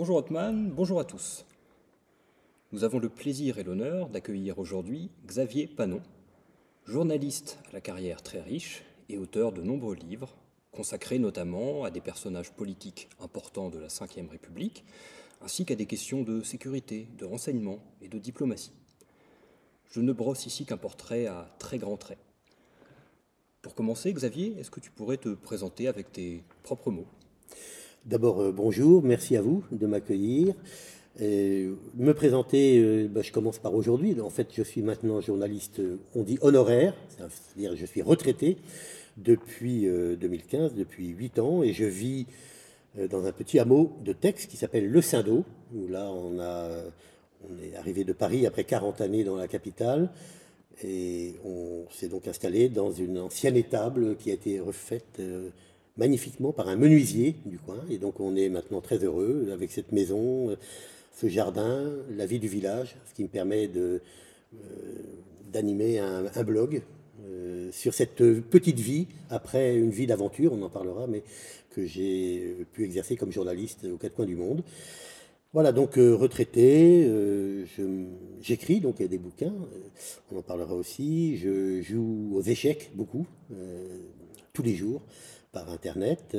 Bonjour Otman, bonjour à tous. Nous avons le plaisir et l'honneur d'accueillir aujourd'hui Xavier Panon, journaliste à la carrière très riche et auteur de nombreux livres, consacrés notamment à des personnages politiques importants de la Ve République, ainsi qu'à des questions de sécurité, de renseignement et de diplomatie. Je ne brosse ici qu'un portrait à très grands traits. Pour commencer, Xavier, est-ce que tu pourrais te présenter avec tes propres mots? D'abord, euh, bonjour, merci à vous de m'accueillir. Euh, me présenter, euh, bah, je commence par aujourd'hui. En fait, je suis maintenant journaliste, on dit honoraire, c'est-à-dire je suis retraité depuis 2015, depuis 8 ans, et je vis dans un petit hameau de Tex qui s'appelle Le Saint-Do, où là on, on est arrivé de Paris après 40 années dans la capitale. Et on s'est donc installé dans une ancienne étable qui a été refaite magnifiquement par un menuisier du coin. Et donc on est maintenant très heureux avec cette maison, euh, ce jardin, la vie du village, ce qui me permet euh, d'animer un, blog sur cette petite vie, après une vie d'aventure, on en parlera, mais que j'ai pu exercer comme journaliste aux quatre coins du monde. Voilà, donc euh, retraité, euh, j'écris donc des bouquins, euh, on en parlera aussi. Je joue aux échecs beaucoup, tous les jours, par internet.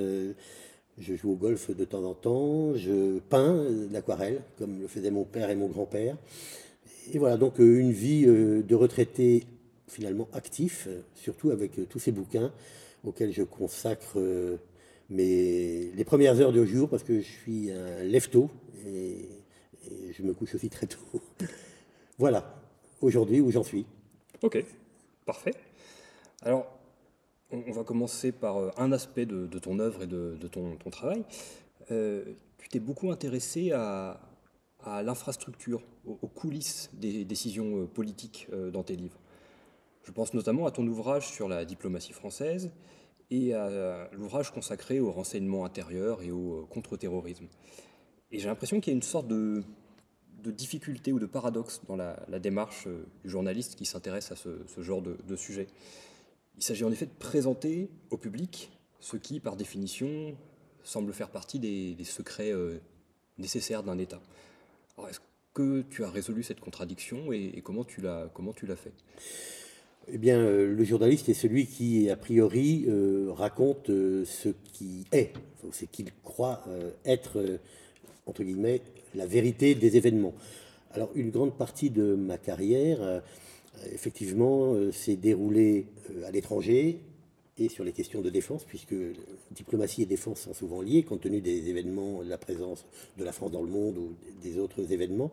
je joue au golf de temps en temps. Je peins l'aquarelle, comme le faisaient mon père et mon grand-père. Et voilà, donc une vie de retraité finalement actif, surtout avec tous ces bouquins auxquels je consacre mais les premières heures de jour, parce que je suis un lève-tôt et, je me couche aussi très tôt. voilà, aujourd'hui où j'en suis. Ok, parfait. Alors, on, va commencer par euh, un aspect de, ton œuvre et de, ton, travail. Euh, tu t'es beaucoup intéressé à, l'infrastructure, aux, coulisses des décisions euh, politiques dans tes livres. Je pense notamment à ton ouvrage sur la diplomatie française et à l'ouvrage consacré au renseignement intérieur et au contre-terrorisme. Et j'ai l'impression qu'il y a une sorte de, difficulté ou de paradoxe dans la, démarche du journaliste qui s'intéresse à ce, genre de, sujet. Il s'agit en effet de présenter au public ce qui, par définition, semble faire partie des, secrets euh, nécessaires d'un État. Alors, est-ce que tu as résolu cette contradiction et, comment tu l'as fait? Eh bien, euh, le journaliste est celui qui, a priori, euh, raconte ce qui est, ce qu'il croit être, entre guillemets, la vérité des événements. Alors, une grande partie de ma carrière, effectivement, s'est déroulée à l'étranger et sur les questions de défense, puisque diplomatie et défense sont souvent liés, compte tenu des événements, de la présence de la France dans le monde ou des autres événements.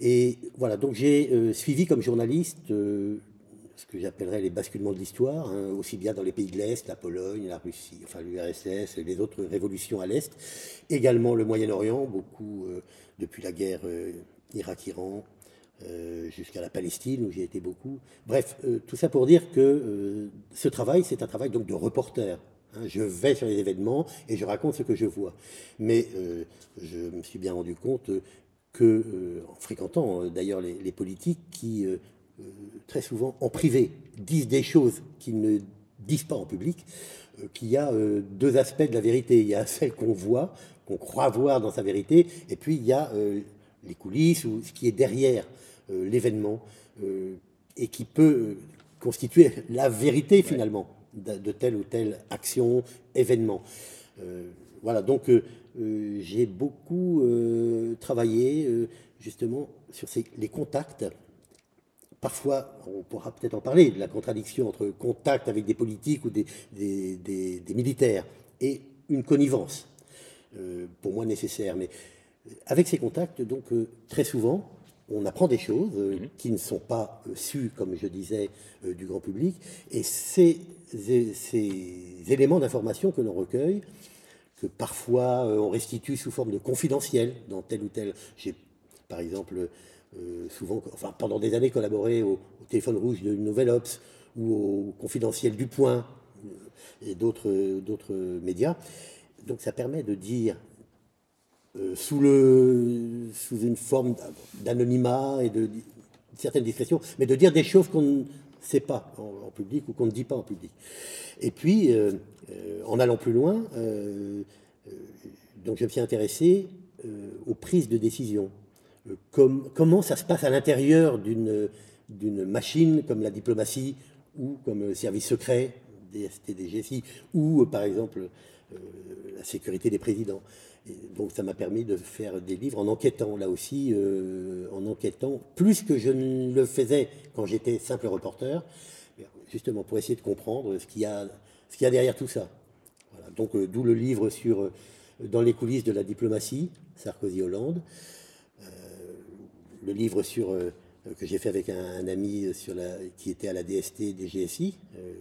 Et voilà, donc j'ai suivi comme journaliste ce que j'appellerais les basculements de l'histoire, hein, aussi bien dans les pays de l'Est, la Pologne, la Russie, enfin l'URSS, les autres révolutions à l'Est, également le Moyen-Orient, beaucoup euh, depuis la guerre euh, Irak-Iran euh, jusqu'à la Palestine où j'ai été beaucoup. Bref, tout ça pour dire que ce travail, c'est un travail donc de reporter. Hein. je vais sur les événements et je raconte ce que je vois. Mais je me suis bien rendu compte que, en fréquentant d'ailleurs les, les, politiques qui euh, très souvent en privé, disent des choses qu'ils ne disent pas en public, euh, qu'il y a euh, deux aspects de la vérité. Il y a celle qu'on voit, qu'on croit voir dans sa vérité, et puis il y a les coulisses ou ce qui est derrière l'événement et qui peut constituer la vérité finalement de, telle ou telle action, événement. voilà, donc j'ai beaucoup travaillé justement sur les contacts Parfois, on pourra peut-être en parler, de la contradiction entre contact avec des politiques ou des, des, militaires et une connivence, euh, pour moi nécessaire. Mais avec ces contacts, donc euh, très souvent, on apprend des choses euh, mhm. qui ne sont pas sues, comme je disais, du grand public. Et ces, ces éléments d'information que l'on recueille, que parfois on restitue sous forme de confidentiel dans tel ou tel. J'ai, par exemple, euh, souvent, enfin pendant des années collaboré au, téléphone rouge de Nouvelle Ops ou au confidentiel du Point euh, et d'autres, d'autres médias. Donc ça permet de dire, euh, sous, le, sous une forme d'anonymat et de, certaines discrétions, mais de dire des choses qu'on ne sait pas en, public ou qu'on ne dit pas en public. Et puis, en allant plus loin, donc je me suis intéressé aux prises de décision. comment ça se passe à l'intérieur d'une machine comme la diplomatie ou comme le service secret, DST, DGSI, ou par exemple la sécurité des présidents donc ça m'a permis de faire des livres en enquêtant, là aussi, euh, en enquêtant, plus que je ne le faisais quand j'étais simple reporter, justement pour essayer de comprendre ce qu'il y a, ce qu'il y a derrière tout ça. Donc euh, d'où le livre sur euh, Dans les coulisses de la diplomatie, Sarkozy-Hollande, le livre sur que j'ai fait avec un, ami sur qui était à la DST des GSI.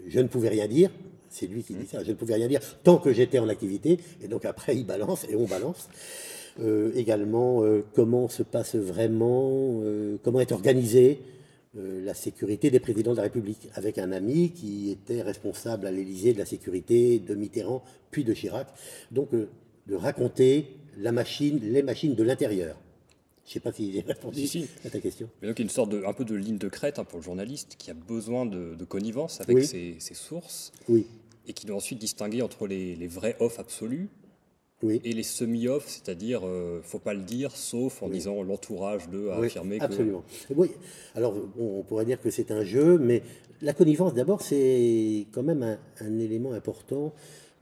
je ne pouvais rien dire, c'est lui qui dit ça. Je ne pouvais rien dire tant que j'étais en activité. Et donc après, il balance et on balance. Euh, également, euh, comment se passe vraiment, euh, comment est organisée la sécurité des présidents de la République, avec un ami qui était responsable à l'Élysée de la sécurité de Mitterrand, puis de Chirac. Donc, de raconter la machine, les machines de l'intérieur. Je ne sais pas si j'ai répondu à ta question. Mais donc, il y a une sorte de, un peu de ligne de crête hein, pour le journaliste qui a besoin de, connivence avec ses, ses, sources. Oui et qui doit ensuite distinguer entre les, vrais off absolus et les semi-off, c'est-à-dire euh, faut pas le dire, sauf en disant l'entourage de a affirmer que... Absolument. Oui. Alors, on pourrait dire que c'est un jeu, mais la connivence, d'abord, c'est quand même un, élément important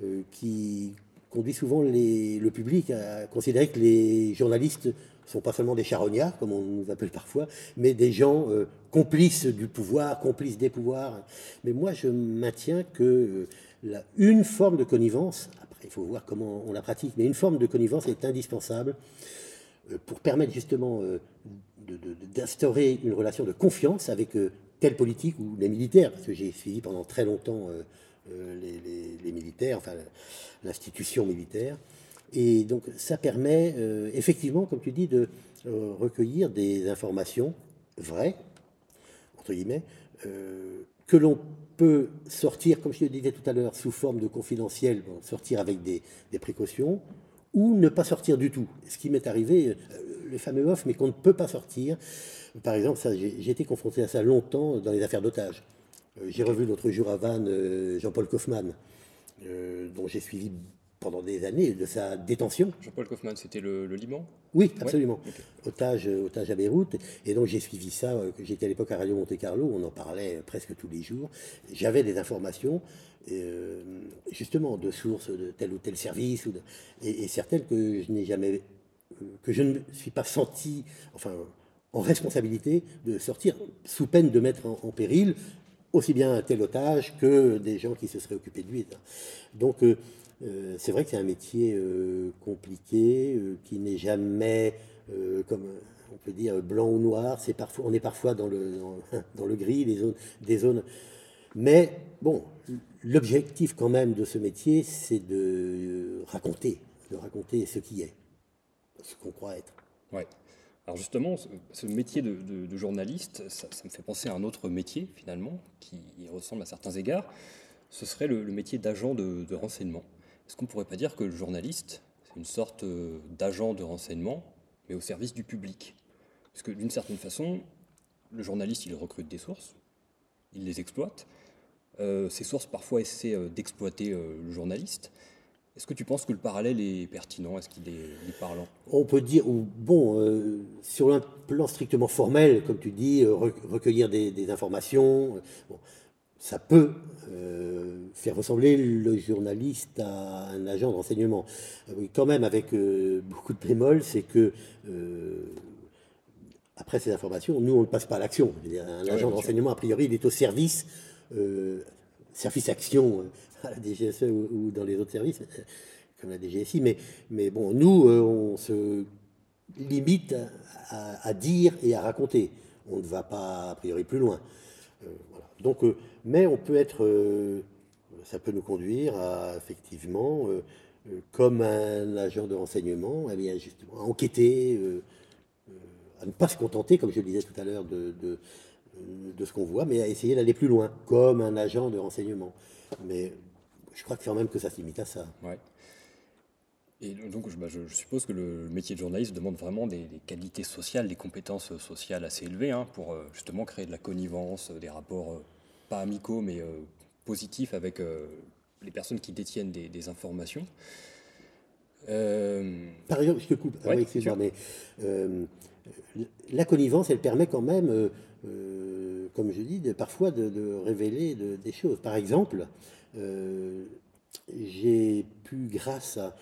euh, qui conduit souvent le public à considérer que les journalistes sont pas seulement des charognards, comme on nous appelle parfois, mais des gens euh, complices du pouvoir, complices des pouvoirs. Mais moi, je maintiens que une forme de connivence, après il faut voir comment on la pratique, mais une forme de connivence est indispensable euh, pour permettre justement euh, d'instaurer une relation de confiance avec euh, tel politique ou les militaires, parce que j'ai suivi pendant très longtemps les, militaires, enfin l'institution militaire. Et donc ça permet effectivement, comme tu dis, de recueillir des informations vraies, entre guillemets, que l'on peut sortir, comme je le disais tout à l'heure, sous forme de confidentiel, sortir avec des, précautions, ou ne pas sortir du tout. Ce qui m'est arrivé, euh, le fameux off, mais qu'on ne peut pas sortir. Par exemple, j'ai été confronté à ça longtemps dans les affaires d'otages. Euh, j'ai revu l'autre jour à Vannes euh, Jean-Paul Kaufmann, dont j'ai suivi pendant des années de sa détention. Jean-Paul Kaufmann, c'était le, Liban? Oui, absolument. Otage, otage à Beyrouth. Et donc j'ai suivi ça, euh, j'étais à l'époque à Radio Monte Carlo, on en parlait presque tous les jours. J'avais des informations, euh, justement, de sources de tel ou tel service, ou et, certaines que je n'ai jamais, euh, que je ne me suis pas senti, enfin, en responsabilité de sortir, sous peine de mettre en, péril aussi bien un tel otage que des gens qui se seraient occupés de lui. Donc, euh, c'est vrai que c'est un métier euh, compliqué, euh, qui n'est jamais, comme on peut dire, blanc ou noir. Parfois, on est parfois dans le, dans, le gris, des zones, des zones. Mais bon, l'objectif quand même de ce métier, c'est de raconter, de raconter ce qui est, ce qu'on croit être. Ouais. Alors justement, ce, métier de, journaliste, ça, me fait penser à un autre métier finalement, qui ressemble à certains égards. Ce serait le, métier d'agent de renseignement. Est-ce qu'on pourrait pas dire que le journaliste, c'est une sorte euh, d'agent de renseignement, mais au service du public? Parce que d'une certaine façon, le journaliste, il recrute des sources, il les exploite. Euh, ces sources, parfois, essaient euh, d'exploiter le journaliste. Est-ce que tu penses que le parallèle est pertinent? Est-ce qu'il est, parlant? On peut dire, bon, sur un plan strictement formel, comme tu dis, recueillir des, informations, ça peut euh, faire ressembler le journaliste à un agent de renseignement. Euh, oui, quand même, avec euh, beaucoup de bémol, c'est que après ces informations, nous, on ne passe pas à l'action. Un agent de renseignement, a priori, il est au service, service action à la DGSE ou, dans les autres services, comme la DGSI. Mais, mais bon, nous, on se limite à, à, dire et à raconter. On ne va pas, a priori, plus loin. voilà. Donc, mais on peut être, euh, ça peut nous conduire à effectivement, euh, euh, comme un agent de renseignement, à enquêter, à ne pas se contenter, comme je le disais tout à l'heure, de, ce qu'on voit, mais à essayer d'aller plus loin, comme un agent de renseignement. Mais je crois quand même que ça se limite à ça. Et donc, bah, je, suppose que le métier de journaliste demande vraiment des, qualités sociales, des compétences sociales assez élevées hein, pour justement créer de la connivence, des rapports pas amicaux, mais euh, positifs avec euh, les personnes qui détiennent des, informations. Par exemple, je te coupe, Ouais, excuse-moi, mais la connivence, elle permet quand même, comme je dis, de, parfois de, de révéler de- des choses. Par exemple, euh, j'ai pu, grâce à,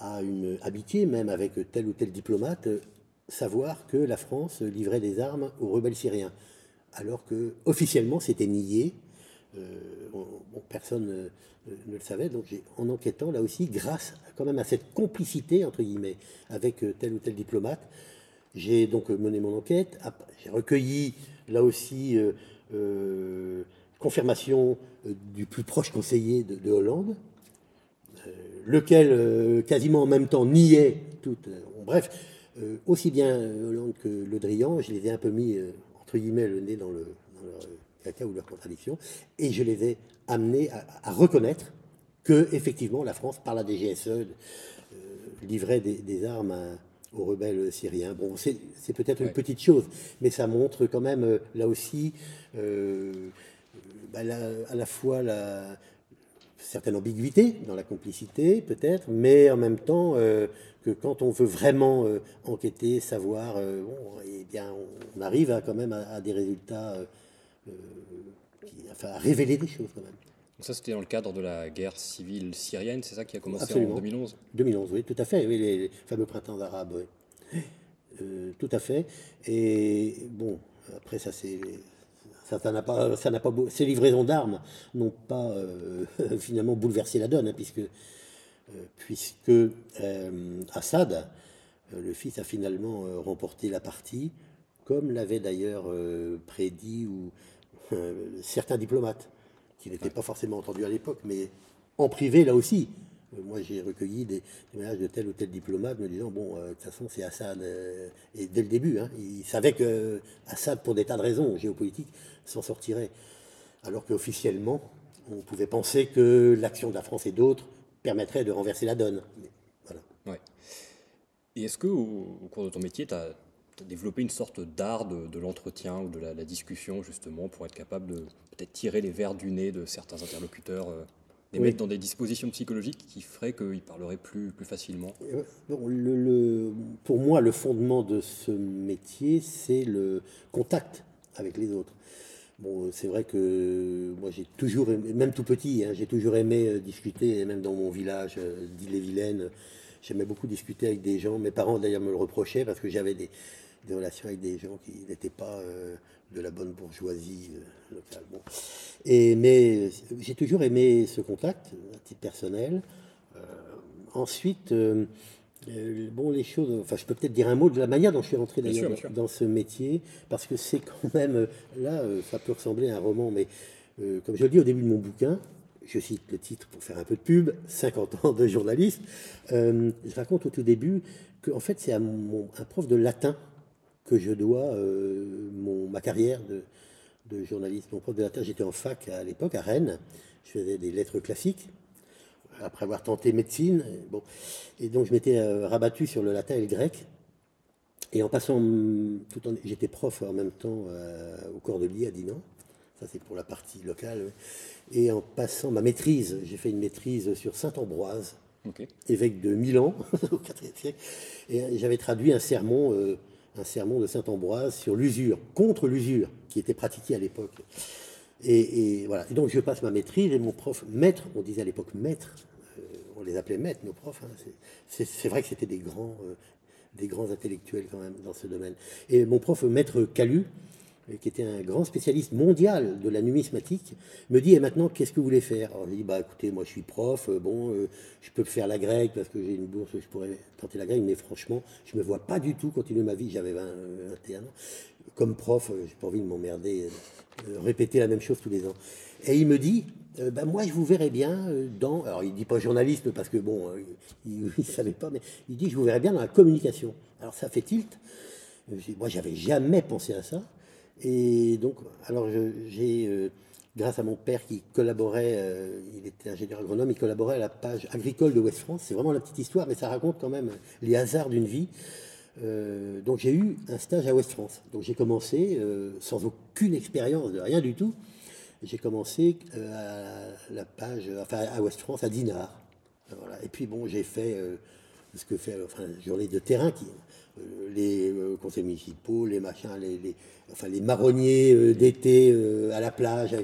à une amitié, même avec tel ou tel diplomate, euh, savoir que la France livrait des armes aux rebelles syriens, alors que officiellement c'était nié. Euh, personne euh, ne le savait, donc en enquêtant là aussi, grâce quand même à cette complicité entre guillemets avec tel ou tel diplomate, j'ai donc mené mon enquête. J'ai recueilli là aussi confirmation du plus proche conseiller de, de Hollande, lequel euh, quasiment en même temps niait tout. euh, bref, euh, aussi bien Hollande que Le Drian, je les ai un peu mis entre guillemets le nez dans, le, dans leur caca ou leur contradiction, et je les ai amenés à, à reconnaître que effectivement la France, par la DGSE, euh, livrait des, des armes à- aux rebelles syriens. Bon, c'est peut-être une petite chose, mais ça montre quand même là aussi euh, bah, la- à la fois la certaine ambiguïté dans la complicité, peut-être, mais en même temps euh, que quand on veut vraiment euh, enquêter, savoir, euh, bon, eh bien, on arrive à, quand même à, à des résultats, euh, qui- enfin, à révéler des choses quand même. Donc ça, c'était dans le cadre de la guerre civile syrienne, c'est ça qui a commencé Absolument. en 2011 2011, oui, tout à fait, oui, les, les fameux printemps arabes, oui. Tout à fait. Et bon, après, ça, c'est. Ça ça n'a pas, ça n'a pas, beau- ces livraisons d'armes n'ont pas euh, finalement bouleversé la donne, hein, puisque, euh, puisque euh, Assad, le fils, a finalement remporté la partie, comme l'avaient d'ailleurs prédit ou, certains diplomates, qui n'étaient pas forcément entendus à l'époque, mais en privé là aussi. Euh, Moi, j'ai recueilli des témoignages de tel ou tel diplomate me disant bon, euh, de toute façon, c'est Assad. euh, et dès le début, hein, il savait que Assad, pour des tas de raisons géopolitiques, s'en sortirait. Alors qu'officiellement, on pouvait penser que l'action de la France et d'autres permettrait de renverser la donne. Voilà. Ouais. Et est-ce que au, cours de ton métier, tu as, développé une sorte d'art de, l'entretien ou de la, discussion, justement, pour être capable de peut-être tirer les vers du nez de certains interlocuteurs, euh, les Oui. mettre dans des dispositions psychologiques qui feraient qu'ils parleraient plus, plus facilement bon, le- le- pour moi, le fondement de ce métier, c'est le contact avec les autres. Bon, c'est vrai que moi, j'ai toujours aimé, même tout petit, hein, j'ai toujours aimé euh, discuter, même dans mon village euh, d'Ille-et-Vilaine, j'aimais beaucoup discuter avec des gens. Mes parents, d'ailleurs, me le reprochaient parce que j'avais des, des relations avec des gens qui n'étaient pas euh, de la bonne bourgeoisie euh, locale. Bon. Et, mais euh, j'ai toujours aimé ce contact, à titre personnel. Ensuite, euh, euh, bon, les choses. Enfin, je peux peut-être dire un mot de la manière dont je suis rentré d'ailleurs dans ce métier, parce que c'est quand même là, ça peut ressembler à un roman, mais comme je le dis au début de mon bouquin, je cite le titre pour faire un peu de pub, 50 ans de journaliste. euh, je raconte au tout début que en fait c'est un prof de latin que je dois euh, mon, ma carrière de, de journaliste. Mon prof de latin, j'étais en fac à l'époque à Rennes, je faisais des lettres classiques après avoir tenté médecine. et Bon. Et donc je m'étais euh, rabattu sur le latin et le grec. Et en passant, tout en, j'étais prof en même temps euh, au Cordelier à Dinan. Ça c'est pour la partie locale. Et en passant ma maîtrise, j'ai fait une maîtrise sur Saint Ambroise, Ok. évêque de Milan au IVe siècle. Et j'avais traduit un sermon, euh, un sermon de Saint Ambroise sur l'usure, contre l'usure, qui était pratiquée à l'époque. Et, et voilà. Et donc je passe ma maîtrise et mon prof, maître, on disait à l'époque maître, euh, on les appelait maîtres, nos profs. hein. C'est- vrai que c'était des grands, euh, des grands intellectuels quand même dans ce domaine. Et mon prof, maître Calu, qui était un grand spécialiste mondial de la numismatique, me dit Et maintenant, qu'est-ce que vous voulez faire? Alors je dis Bah écoutez, moi je suis prof, euh, bon, euh, je peux faire la grecque parce que j'ai une bourse, je pourrais tenter la grecque, mais franchement, je me vois pas du tout continuer ma vie. J'avais 20, euh, 21 ans. Comme prof, j'ai pas envie de m'emmerder, répéter la même chose tous les ans. Et il me dit bah, moi, je vous verrais bien dans. Alors, il dit pas journaliste parce que bon, il ne savait pas, mais il dit je vous verrais bien dans la communication. Alors, ça fait tilt. Moi, j'avais jamais pensé à ça. Et donc, alors, j'ai, euh, grâce à mon père qui collaborait, euh, il était ingénieur agronome, il collaborait à la page agricole de West France. C'est vraiment la petite histoire, mais ça raconte quand même les hasards d'une vie. Euh, donc, j'ai eu un stage à West France. Donc, j'ai commencé sans aucune expérience de rien du tout. J'ai commencé à la page, enfin à West France, à Dinard. Voilà. Et puis bon, j'ai fait ce que fait, enfin, journaliste de terrain qui, les conseils municipaux, les machins, les, enfin, les marronniers d'été à la plage.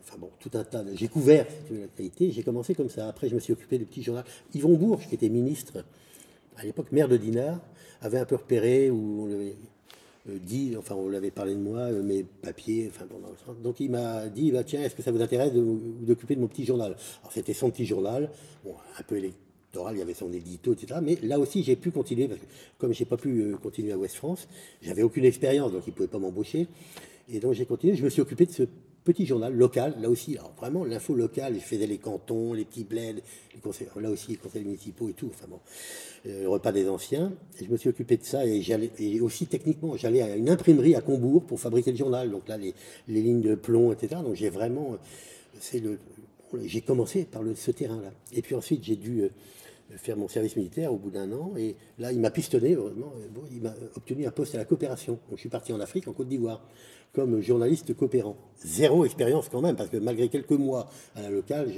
enfin bon, tout un tas. J'ai couvert la qualité. J'ai commencé comme ça. Après, je me suis occupé du petit journal. Yvon Bourges, qui était ministre à l'époque, maire de Dinard, avait un peu repéré où on l'avait dit, enfin, on l'avait parlé de moi, mes papiers, enfin, donc il m'a dit, bah, tiens, est-ce que ça vous intéresse d'occuper de, mon petit journal? Alors c'était son petit journal, un peu il y avait son édito, etc. Mais là aussi, j'ai pu continuer, parce que comme j'ai pas pu continuer à Ouest France, j'avais aucune expérience, donc il ne pouvait pas m'embaucher. Et donc j'ai continué, je me suis occupé de ce petit journal local, là aussi, alors vraiment l'info locale, je faisais les cantons, les petits bleds, les conseils, là aussi les conseils municipaux et tout, enfin bon, euh, le repas des anciens, et je me suis occupé de ça, et, j'allais, aussi techniquement, j'allais à une imprimerie à Combourg pour fabriquer le journal, donc là les, les lignes de plomb, etc. Donc j'ai vraiment, c'est le, j'ai commencé par ce terrain-là. Et puis ensuite j'ai dû euh, faire mon service militaire au bout d'un an. Et là, il m'a pistonné, heureusement. Bon, il m'a obtenu un poste à la coopération. Donc, je suis parti en Afrique, en Côte d'Ivoire, comme journaliste coopérant. Zéro expérience quand même, parce que malgré quelques mois à la locale,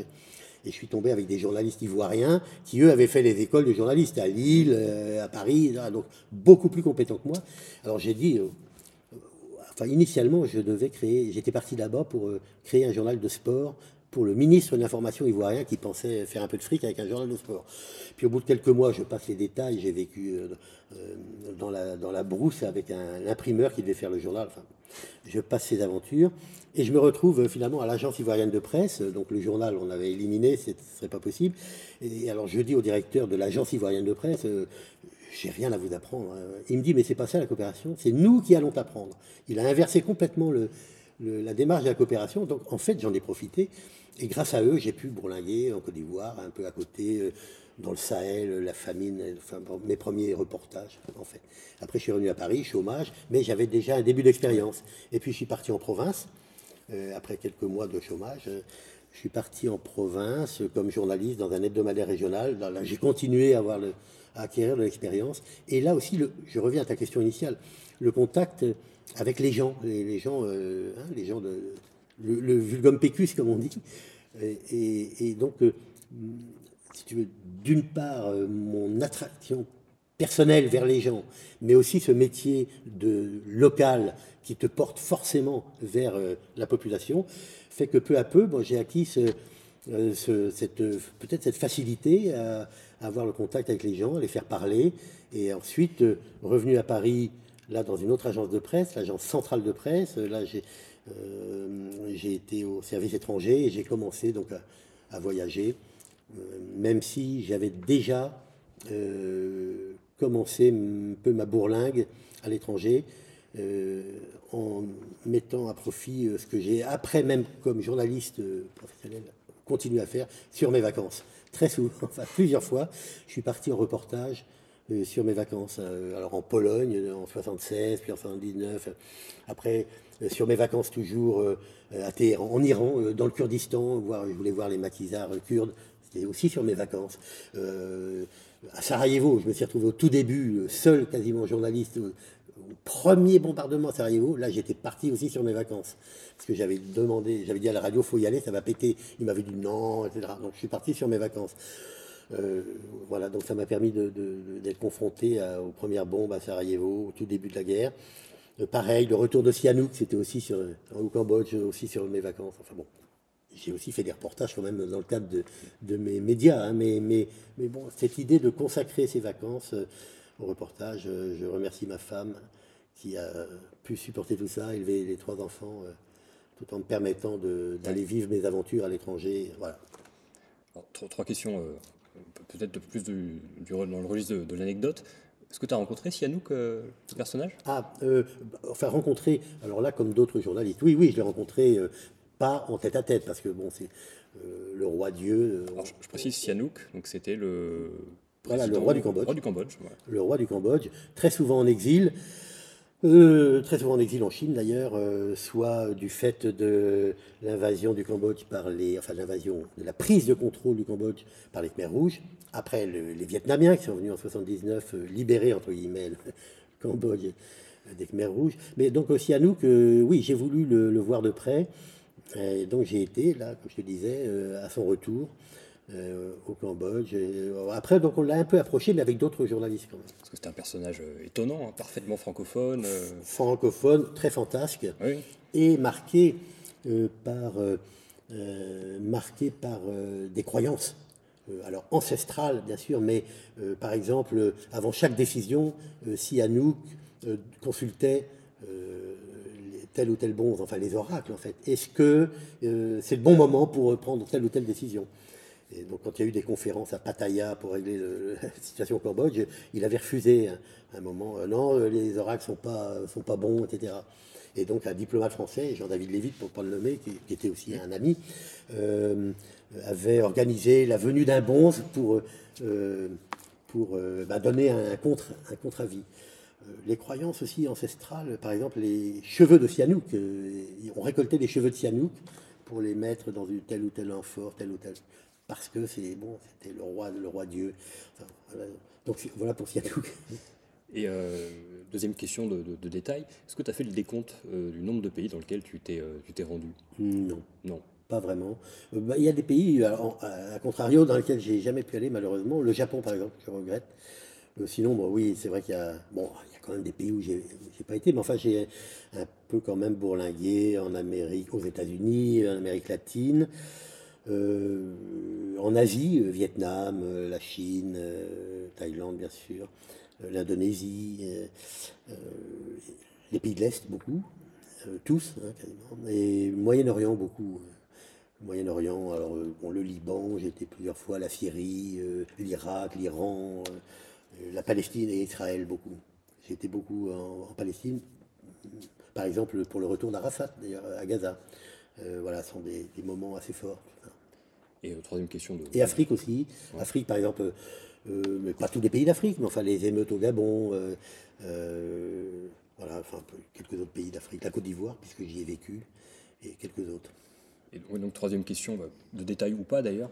et je suis tombé avec des journalistes ivoiriens qui, eux, avaient fait les écoles de journalistes à Lille, euh, à Paris, donc beaucoup plus compétents que moi. Alors j'ai dit, euh, enfin initialement, je devais créer, j'étais parti là-bas pour euh, créer un journal de sport pour le ministre de l'Information ivoirien qui pensait faire un peu de fric avec un journal de sport. Puis au bout de quelques mois, je passe les détails, j'ai vécu euh, euh, dans, la, dans la brousse avec un, imprimeur qui devait faire le journal. Enfin, je passe ces aventures et je me retrouve euh, finalement à l'agence ivoirienne de presse. Donc le journal, on avait éliminé, ce ne serait pas possible. Et alors je dis au directeur de l'agence ivoirienne de presse, j'ai rien à vous apprendre. Hein. Il me dit, mais c'est pas ça la coopération, c'est nous qui allons t'apprendre. Il a inversé complètement le, la démarche de la coopération. Donc en fait, j'en ai profité. Et grâce à eux, j'ai pu bourlinguer en Côte d'Ivoire, un peu à côté, euh, dans le Sahel, la famine, enfin, mes premiers reportages, en fait. Après, je suis revenu à Paris, chômage, mais j'avais déjà un début d'expérience. Et puis, je suis parti en province, euh, après quelques mois de chômage. Euh, je suis parti en province comme journaliste dans un hebdomadaire régional. Là, j'ai continué à, avoir à acquérir de l'expérience. Et là aussi, je reviens à ta question initiale, le contact avec les gens, les, gens, hein, les gens de, le, vulgum pecus, comme on dit. Et, donc, euh, si tu veux, d'une part, euh, mon attraction personnelle vers les gens, mais aussi ce métier de local qui te porte forcément vers euh, la population, fait que peu à peu, bon, j'ai acquis peut-être cette facilité à, avoir le contact avec les gens, à les faire parler. Et ensuite, revenu à Paris, là, dans une autre agence de presse, l'agence centrale de presse, là, j'ai euh, été au service étranger et j'ai commencé donc à, voyager, euh, même si j'avais déjà euh, commencé un peu ma bourlingue à l'étranger. en mettant à profit ce que j'ai après même comme journaliste professionnel continué à faire sur mes vacances. Très souvent, enfin plusieurs fois, je suis parti en reportage sur mes vacances. alors en Pologne en 76, puis en 79. Après euh, sur mes vacances toujours euh, à Téhéran, en Iran, euh, dans le Kurdistan, voir, je voulais voir les maquisards kurdes, c'était aussi sur mes vacances. à Sarajevo, je me suis retrouvé au tout début, seul quasiment journaliste, au, premier bombardement à Sarajevo, là j'étais parti aussi sur mes vacances. Parce que j'avais demandé, j'avais dit à la radio, faut y aller, ça va péter. Il m'avait dit non, etc. Donc je suis parti sur mes vacances. Voilà, donc ça m'a permis d'être confronté aux premières bombes à Sarajevo, au tout début de la guerre. Euh, pareil, le retour de Sihanouk, c'était aussi sur, au Cambodge, aussi sur mes vacances. Enfin bon, j'ai aussi fait des reportages quand même dans le cadre de, mes médias. Hein, mais, mais, mais, bon, cette idée de consacrer ces vacances euh, au reportage, euh, je remercie ma femme qui a pu supporter tout ça, élever les trois enfants, tout en me permettant d'aller vivre mes aventures à l'étranger. Voilà. trois, questions, peut-être plus du, dans le registre de l'anecdote. Est-ce que tu as rencontré Sianouk, euh, ce personnage? Ah, euh, enfin rencontré, alors là, comme d'autres journalistes, oui, oui, je l'ai rencontré, euh, pas en tête à tête, parce que bon, c'est le roi Dieu. je, précise Sianouk, donc c'était le. Voilà, le roi du Cambodge. Roi du Cambodge Le roi du Cambodge, très souvent en exil, euh, très souvent en exil en Chine d'ailleurs, euh, soit du fait de l'invasion du Cambodge par les, enfin l'invasion, de la prise de contrôle du Cambodge par les Khmers rouges. Après les Vietnamiens qui sont venus en 79 euh, libérer entre guillemets le Cambodge des Khmers rouges. Mais donc aussi à nous que oui, j'ai voulu le, voir de près. Donc j'ai été là, comme je te disais, à son retour. Euh, au Cambodge. après, donc on l'a un peu approché, mais avec d'autres journalistes quand même. Parce que c'était un personnage étonnant, hein, parfaitement francophone. Francophone, très fantasque, et marqué par, marqué par des croyances. alors ancestrales, bien sûr, mais par exemple, avant chaque décision, si Anouk consultait tel ou tel bon, enfin les oracles en fait. Est-ce que euh, c'est le bon moment pour prendre telle ou telle décision? Donc, quand il y a eu des conférences à Pattaya pour régler la situation au Cambodge, il avait refusé un, moment. Euh, non, les oracles sont pas sont pas bons, etc. Et donc, un diplomate français, Jean-David Lévy, pour ne pas le nommer, qui, était aussi un ami, euh, avait organisé la venue d'un bonze pour pour bah, donner un contre un contre avis. Euh, les croyances aussi ancestrales, par exemple les cheveux de Sianouk. Euh, on récoltait des cheveux de Sianouk pour les mettre dans une telle ou telle amphore, tel ou tel. Parce que c'est bon, c'était le roi, le roi Dieu. Donc voilà pour Sianouk. Et euh, deuxième question de, détail, est-ce que tu as fait le décompte du nombre de pays dans lesquels tu t'es rendu? Non. Non. Pas vraiment. Bah, il y a des pays, à, contrario, dans lesquels j'ai jamais pu aller malheureusement. Le Japon, par exemple, je regrette. sinon, bon, oui, c'est vrai qu'il y a, bon, quand même des pays où j'ai pas été, mais enfin j'ai un peu quand même bourlingué en Amérique, aux États-Unis, en Amérique latine, euh, en Asie, euh, Vietnam, euh, la Chine, Thaïlande bien sûr, l'Indonésie, les pays de l'Est beaucoup, tous hein, quasiment, et Moyen-Orient beaucoup. Moyen-Orient, alors bon, le Liban, été plusieurs fois, la Syrie, l'Irak, l'Iran, la Palestine et Israël beaucoup. Été beaucoup en, Palestine, par exemple pour le retour d'Arafat, d'ailleurs, à Gaza. Euh, voilà, ce sont des, moments assez forts. Et euh, troisième question. De... Et Afrique aussi. Afrique, par exemple, euh, mais pas tous les pays d'Afrique, mais enfin les émeutes au Gabon, voilà, enfin quelques autres pays d'Afrique, la Côte d'Ivoire, puisque j'y ai vécu, et quelques autres. Et donc, troisième question, bah, de détail ou pas d'ailleurs,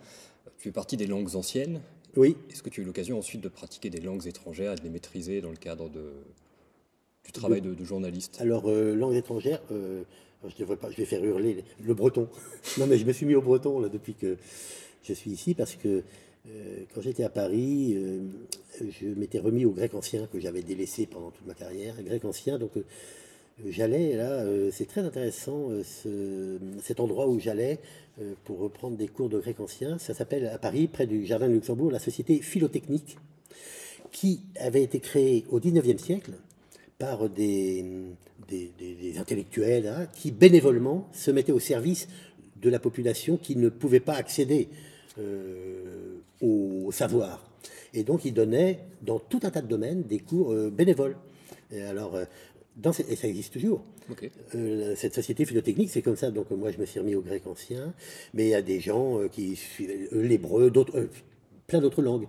tu fais partie des langues anciennes, oui. Est-ce que tu as eu l'occasion ensuite de pratiquer des langues étrangères et de les maîtriser dans le cadre de, du travail de, journaliste? Alors, euh, langues étrangères, euh, je, pas, je vais faire hurler le breton. non, mais je me suis mis au breton là, depuis que je suis ici parce que euh, quand j'étais à Paris, je m'étais remis au grec ancien que j'avais délaissé pendant toute ma carrière. grec ancien, donc j'allais là, c'est très intéressant cet endroit où j'allais. Euh, pour reprendre des cours de grec ancien. Ça s'appelle à Paris, près du Jardin de Luxembourg, la Société philotechnique, qui avait été créée au XIXe siècle par des, des, intellectuels hein, qui bénévolement se mettaient au service de la population qui ne pouvait pas accéder euh, au savoir. Et donc ils donnaient dans tout un tas de domaines des cours euh, bénévoles. Et alors, et ça existe toujours. Euh, cette société philotechnique, c'est comme ça. Donc moi, je me suis remis au grec ancien, mais il y a des gens euh, qui suivaient euh, l'hébreu, d'autres, plein d'autres langues,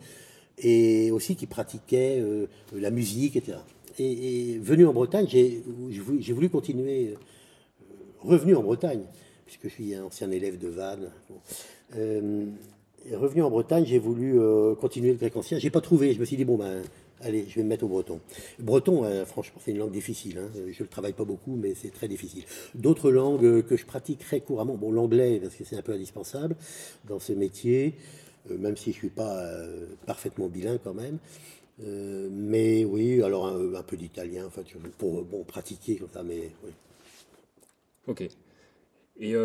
et aussi qui pratiquaient la musique, etc. Et, venu en Bretagne, j'ai, voulu continuer, revenu en Bretagne, puisque je suis un ancien élève de Vannes. revenu en Bretagne, j'ai voulu continuer le grec ancien. J'ai pas trouvé. Je me suis dit bon ben Allez, je vais me mettre au breton. Breton, euh, franchement, c'est une langue difficile. Hein. Je ne le travaille pas beaucoup, mais c'est très difficile. D'autres langues euh, que je pratique très couramment, bon, l'anglais, parce que c'est un peu indispensable dans ce métier, euh, même si je ne suis pas parfaitement bilingue quand même. Mais oui, alors un, peu d'italien, enfin, pour bon, pratiquer comme ça, mais oui. Ok. Et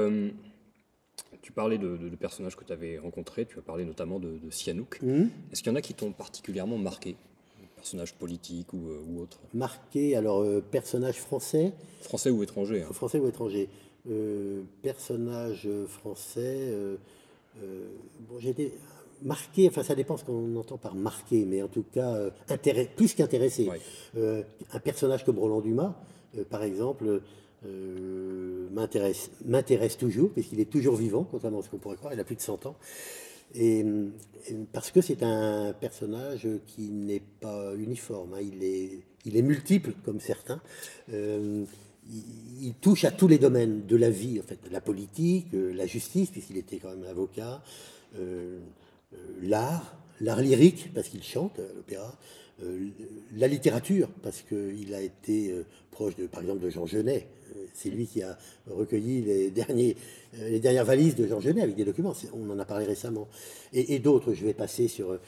tu parlais de, personnages que tu avais rencontrés, tu as parlé notamment de, de Sihanouk. Mmh. Est-ce qu'il y en a qui t'ont particulièrement marqué? Personnage politique ou, euh, ou autre Marqué, alors euh, personnage français? Français ou étranger hein. Français ou étranger. Euh, personnage français. bon, été marqué, enfin ça dépend ce qu'on entend par marqué, mais en tout cas intérêt, plus qu'intéressé. un personnage comme Roland Dumas, par exemple, m'intéresse, toujours, puisqu'il est toujours vivant, contrairement à ce qu'on pourrait croire, il a plus de 100 ans. Et, parce que c'est un personnage qui n'est pas uniforme, hein. il, est, il est multiple comme certains. Euh, il, touche à tous les domaines de la vie, en fait, la politique, euh, la justice, puisqu'il était quand même avocat, euh, l'art, l'art lyrique, parce qu'il chante l'opéra, la littérature, parce qu'il a été proche, de, par exemple, de Jean Genet. C'est lui qui a recueilli les, derniers, les dernières valises de Jean Genet avec des documents. On en a parlé récemment. Et, et d'autres, je vais passer sur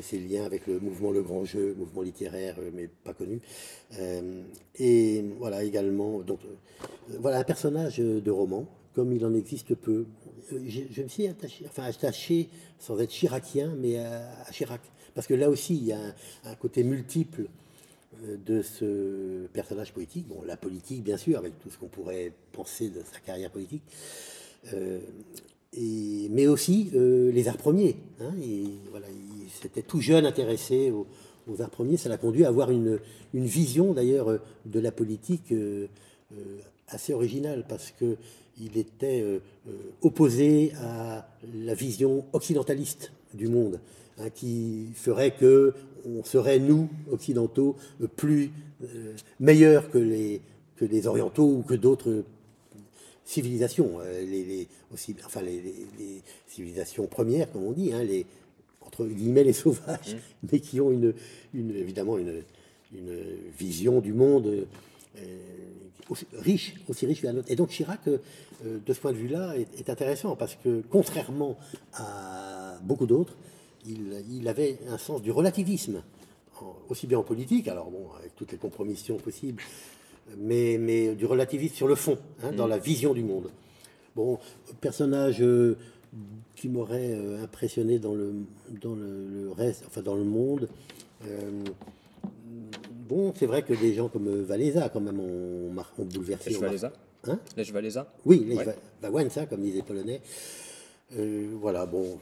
ses liens avec le mouvement Le Grand Jeu, mouvement littéraire, mais pas connu. et voilà également, donc, voilà un personnage de roman, comme il en existe peu. Euh, je, me suis attaché, enfin attaché sans être chiracien, mais à, Chirac. Parce que là aussi, il y a un, côté multiple euh, de ce personnage politique. Bon, la politique, bien sûr, avec tout ce qu'on pourrait penser de sa carrière politique. Euh, mais aussi les arts premiers. Hein, il s'était tout jeune intéressé aux, arts premiers. Ça l'a conduit à avoir une, une vision, d'ailleurs, de la politique assez originale, parce que il était euh, euh, opposé à la vision occidentaliste du monde, hein, qui ferait que on serait, nous, occidentaux, plus euh, meilleurs que les, que les orientaux ou que d'autres civilisations, les, aussi, enfin les, civilisations premières, comme on dit, hein, les, entre guillemets les sauvages, mmh. mais qui ont une, une évidemment une, une, vision du monde aussi riche, aussi riche que la nôtre. Et donc Chirac, euh, de ce point de vue-là, est, intéressant parce que, contrairement à beaucoup d'autres, il, avait un sens du relativisme, aussi bien en politique, alors bon, avec toutes les compromissions possibles, mais, mais du relativisme sur le fond, hein, dans mm. la vision du monde. Bon, personnage euh, qui m'aurait euh, impressionné dans le, dans le, reste, enfin dans le monde bon, c'est vrai que des gens comme euh, Valéza, quand même, ont, ont bouleversé. Lech Valéza Hein? Lech Valéza? Oui, Lech ouais. comme disait Polonais. Euh, voilà, bon,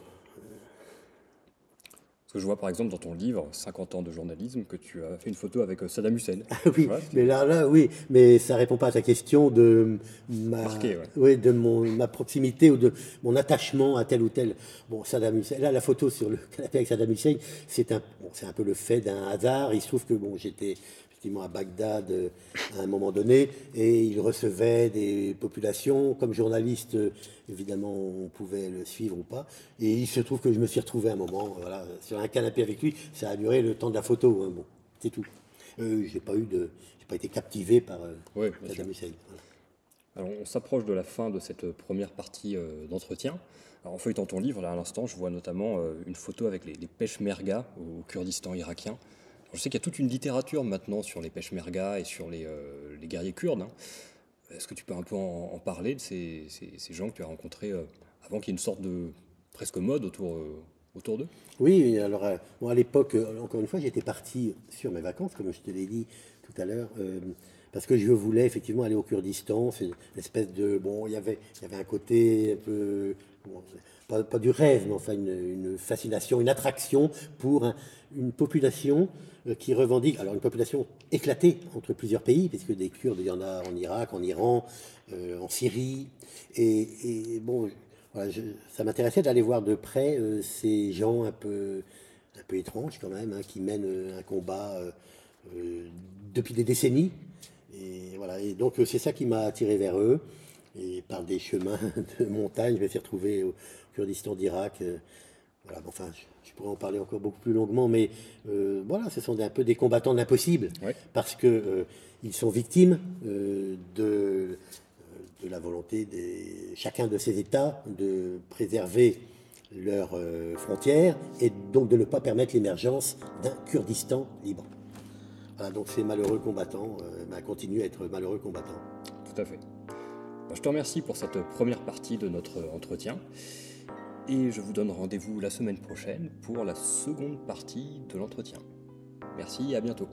que je vois par exemple dans ton livre 50 ans de journalisme que tu as fait une photo avec euh, Saddam Hussein. Oui, mais là, là, oui, mais ça répond pas à ta question de ma, oui, de mon, ma proximité ou de mon attachement à tel ou tel. Bon, Saddam Hussein. Là, la photo sur le canapé avec Saddam Hussein, c'est un, bon, c'est un peu le fait d'un hasard. Il se trouve que bon, j'étais à Bagdad euh, à un moment donné, et il recevait des populations. Comme journaliste, euh, évidemment, on pouvait le suivre ou pas. Et il se trouve que je me suis retrouvé un moment voilà, sur un canapé avec lui. Ça a duré le temps de la photo. Hein, bon, c'est tout. Euh, j'ai pas eu de, j'ai pas été captivé par oui, Alors, on s'approche de la fin de cette première partie d'entretien. en feuilletant ton livre, là à l'instant, je vois notamment une photo avec les, les pêches merga au Kurdistan irakien. Je sais qu'il y a toute une littérature maintenant sur les peshmerga et sur les, euh, guerriers kurdes. Hein. Est-ce que tu peux un peu en, parler de ces, gens que tu as rencontrés euh, avant qu'il y ait une sorte de presque mode autour, euh, autour d'eux? Oui, alors à l'époque, encore une fois, j'étais parti sur mes vacances, comme je te l'ai dit tout à l'heure parce que je voulais effectivement aller au Kurdistan. C'est une espèce de. Bon, il y avait, y avait un côté un peu. pas, du rêve, mais enfin une, fascination, une attraction pour une population qui revendique, alors une population éclatée entre plusieurs pays, puisque des Kurdes, il y en a en Irak, en Iran, euh, en Syrie. Et, bon, ça m'intéressait d'aller voir de près euh, ces gens un peu, un peu étranges quand même, hein, qui mènent un combat depuis des décennies. Et voilà, et donc c'est ça qui m'a attiré vers eux. Et par des chemins de montagne, je me suis retrouvé au Kurdistan d'Irak. Voilà, enfin, je, pourrais en parler encore beaucoup plus longuement, mais euh, voilà, ce sont un peu des combattants de l'impossible, parce que euh, ils sont victimes euh, de, de la volonté de chacun de ces États de préserver leurs frontières et donc de ne pas permettre l'émergence d'un Kurdistan libre. Voilà, donc ces malheureux combattants bah, continuent à être malheureux combattants. Tout à fait. Je te remercie pour cette première partie de notre entretien. Et je vous donne rendez-vous la semaine prochaine pour la seconde partie de l'entretien. Merci et à bientôt.